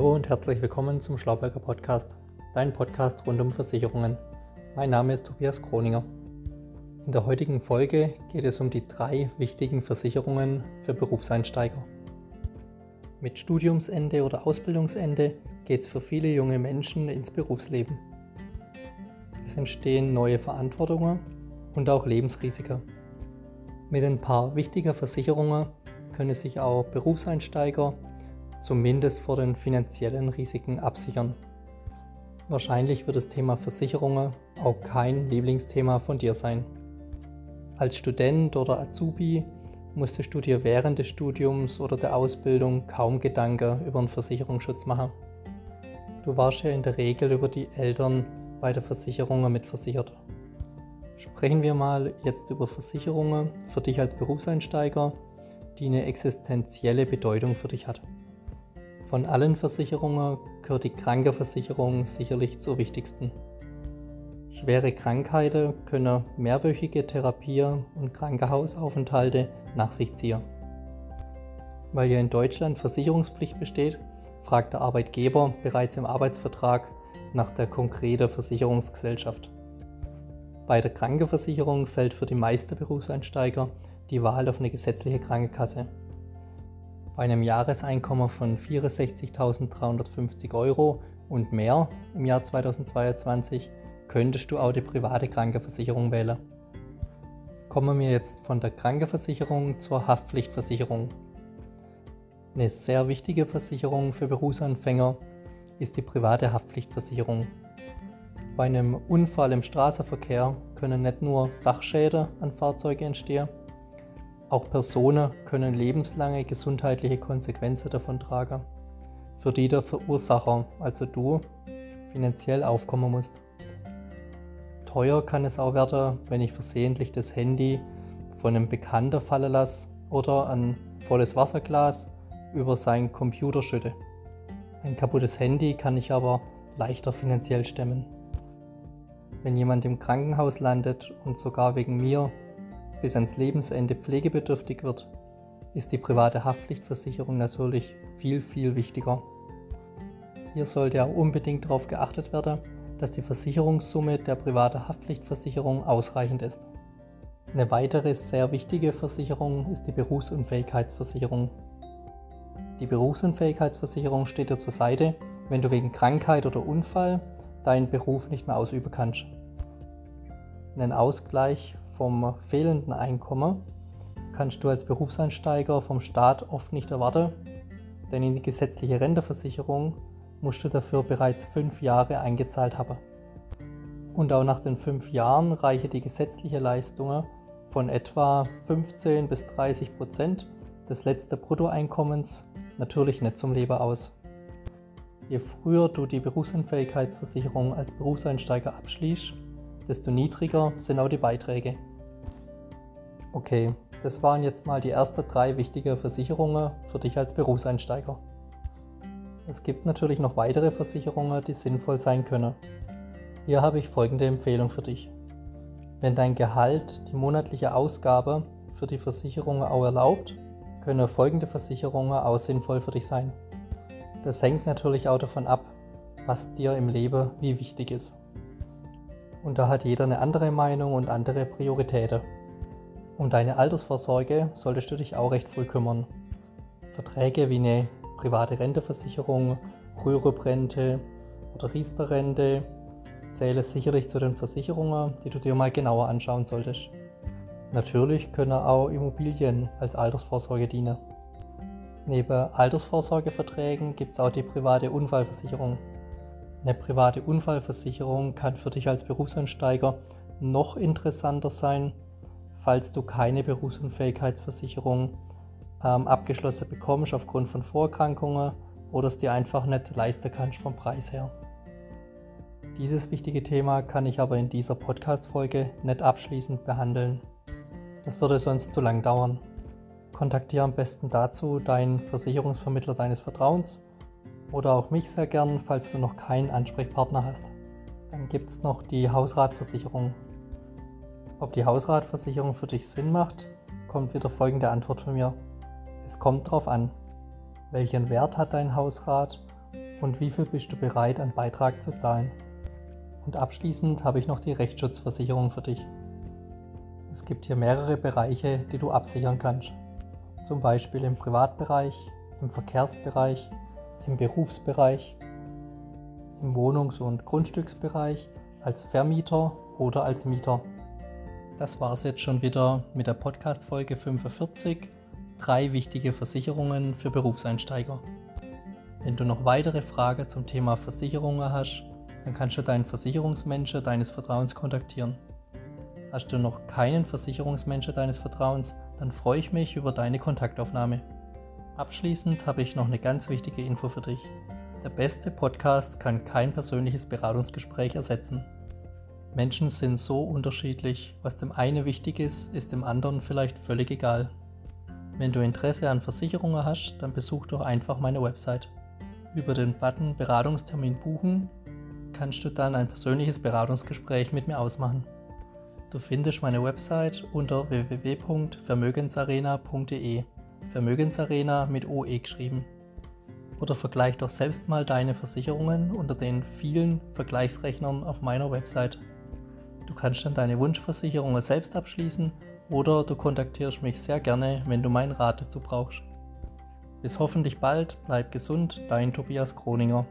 Hallo und herzlich willkommen zum Schlauberger Podcast, dein Podcast rund um Versicherungen. Mein Name ist Tobias Kroninger. In der heutigen Folge geht es um die drei wichtigen Versicherungen für Berufseinsteiger. Mit Studiumsende oder Ausbildungsende geht es für viele junge Menschen ins Berufsleben. Es entstehen neue Verantwortungen und auch Lebensrisiken. Mit ein paar wichtiger Versicherungen können sich auch Berufseinsteiger zumindest vor den finanziellen Risiken absichern. Wahrscheinlich wird das Thema Versicherungen auch kein Lieblingsthema von dir sein. Als Student oder Azubi musstest du dir während des Studiums oder der Ausbildung kaum Gedanken über einen Versicherungsschutz machen. Du warst ja in der Regel über die Eltern bei der Versicherung mitversichert. Sprechen wir mal jetzt über Versicherungen für dich als Berufseinsteiger, die eine existenzielle Bedeutung für dich hat. Von allen Versicherungen gehört die Krankenversicherung sicherlich zur wichtigsten. Schwere Krankheiten können mehrwöchige Therapie und Krankenhausaufenthalte nach sich ziehen. Weil ja in Deutschland Versicherungspflicht besteht, fragt der Arbeitgeber bereits im Arbeitsvertrag nach der konkreten Versicherungsgesellschaft. Bei der Krankenversicherung fällt für die meisten Berufseinsteiger die Wahl auf eine gesetzliche Krankenkasse. Bei einem Jahreseinkommen von 64.350 Euro und mehr im Jahr 2022 könntest du auch die private Krankenversicherung wählen. Kommen wir jetzt von der Krankenversicherung zur Haftpflichtversicherung. Eine sehr wichtige Versicherung für Berufsanfänger ist die private Haftpflichtversicherung. Bei einem Unfall im Straßenverkehr können nicht nur Sachschäden an Fahrzeuge entstehen, auch Personen können lebenslange gesundheitliche Konsequenzen davon tragen, für die der Verursacher, also du, finanziell aufkommen musst. Teuer kann es auch werden, wenn ich versehentlich das Handy von einem Bekannten fallen lasse oder ein volles Wasserglas über seinen Computer schütte. Ein kaputtes Handy kann ich aber leichter finanziell stemmen. Wenn jemand im Krankenhaus landet und sogar wegen mir bis ans Lebensende pflegebedürftig wird, ist die private Haftpflichtversicherung natürlich viel, viel wichtiger. Hier sollte auch unbedingt darauf geachtet werden, dass die Versicherungssumme der privaten Haftpflichtversicherung ausreichend ist. Eine weitere sehr wichtige Versicherung ist die Berufsunfähigkeitsversicherung. Die Berufsunfähigkeitsversicherung steht dir zur Seite, wenn du wegen Krankheit oder Unfall deinen Beruf nicht mehr ausüben kannst. Einen Ausgleich vom fehlenden Einkommen kannst du als Berufseinsteiger vom Staat oft nicht erwarten, denn in die gesetzliche Renteversicherung musst du dafür bereits fünf Jahre eingezahlt haben. Und auch nach den fünf Jahren reiche die gesetzliche Leistungen von etwa 15 bis 30 Prozent des letzten Bruttoeinkommens natürlich nicht zum Leben aus. Je früher du die Berufsunfähigkeitsversicherung als Berufseinsteiger abschließt, desto niedriger sind auch die Beiträge. Okay, das waren jetzt mal die ersten drei wichtige Versicherungen für dich als Berufseinsteiger. Es gibt natürlich noch weitere Versicherungen, die sinnvoll sein können. Hier habe ich folgende Empfehlung für dich. Wenn dein Gehalt die monatliche Ausgabe für die Versicherung auch erlaubt, können folgende Versicherungen auch sinnvoll für dich sein. Das hängt natürlich auch davon ab, was dir im Leben wie wichtig ist. Und da hat jeder eine andere Meinung und andere Prioritäten. Um deine Altersvorsorge solltest du dich auch recht früh kümmern. Verträge wie eine private Renteversicherung, Rürup-Rente oder Riester-Rente zählen sicherlich zu den Versicherungen, die du dir mal genauer anschauen solltest. Natürlich können auch Immobilien als Altersvorsorge dienen. Neben Altersvorsorgeverträgen gibt es auch die private Unfallversicherung. Eine private Unfallversicherung kann für dich als Berufseinsteiger noch interessanter sein, falls du keine Berufsunfähigkeitsversicherung ähm, abgeschlossen bekommst aufgrund von Vorerkrankungen oder es dir einfach nicht leisten kannst vom Preis her. Dieses wichtige Thema kann ich aber in dieser Podcast-Folge nicht abschließend behandeln. Das würde sonst zu lang dauern. Kontaktiere am besten dazu deinen Versicherungsvermittler deines Vertrauens oder auch mich sehr gern, falls du noch keinen Ansprechpartner hast. Dann gibt es noch die Hausratversicherung. Ob die Hausratversicherung für dich Sinn macht, kommt wieder folgende Antwort von mir. Es kommt drauf an. Welchen Wert hat dein Hausrat und wie viel bist du bereit an Beitrag zu zahlen. Und abschließend habe ich noch die Rechtsschutzversicherung für dich. Es gibt hier mehrere Bereiche, die du absichern kannst. Zum Beispiel im Privatbereich, im Verkehrsbereich, im Berufsbereich, im Wohnungs- und Grundstücksbereich, als Vermieter oder als Mieter. Das war es jetzt schon wieder mit der Podcast-Folge 45. Drei wichtige Versicherungen für Berufseinsteiger. Wenn du noch weitere Fragen zum Thema Versicherungen hast, dann kannst du deinen Versicherungsmenschen deines Vertrauens kontaktieren. Hast du noch keinen Versicherungsmenschen deines Vertrauens, dann freue ich mich über deine Kontaktaufnahme. Abschließend habe ich noch eine ganz wichtige Info für dich. Der beste Podcast kann kein persönliches Beratungsgespräch ersetzen. Menschen sind so unterschiedlich, was dem einen wichtig ist, ist dem anderen vielleicht völlig egal. Wenn du Interesse an Versicherungen hast, dann besuch doch einfach meine Website. Über den Button Beratungstermin buchen kannst du dann ein persönliches Beratungsgespräch mit mir ausmachen. Du findest meine Website unter www.vermögensarena.de. Vermögensarena mit OE geschrieben. Oder vergleich doch selbst mal deine Versicherungen unter den vielen Vergleichsrechnern auf meiner Website. Du kannst dann deine Wunschversicherungen selbst abschließen oder du kontaktierst mich sehr gerne, wenn du meinen Rat dazu brauchst. Bis hoffentlich bald, bleib gesund, dein Tobias Kroninger.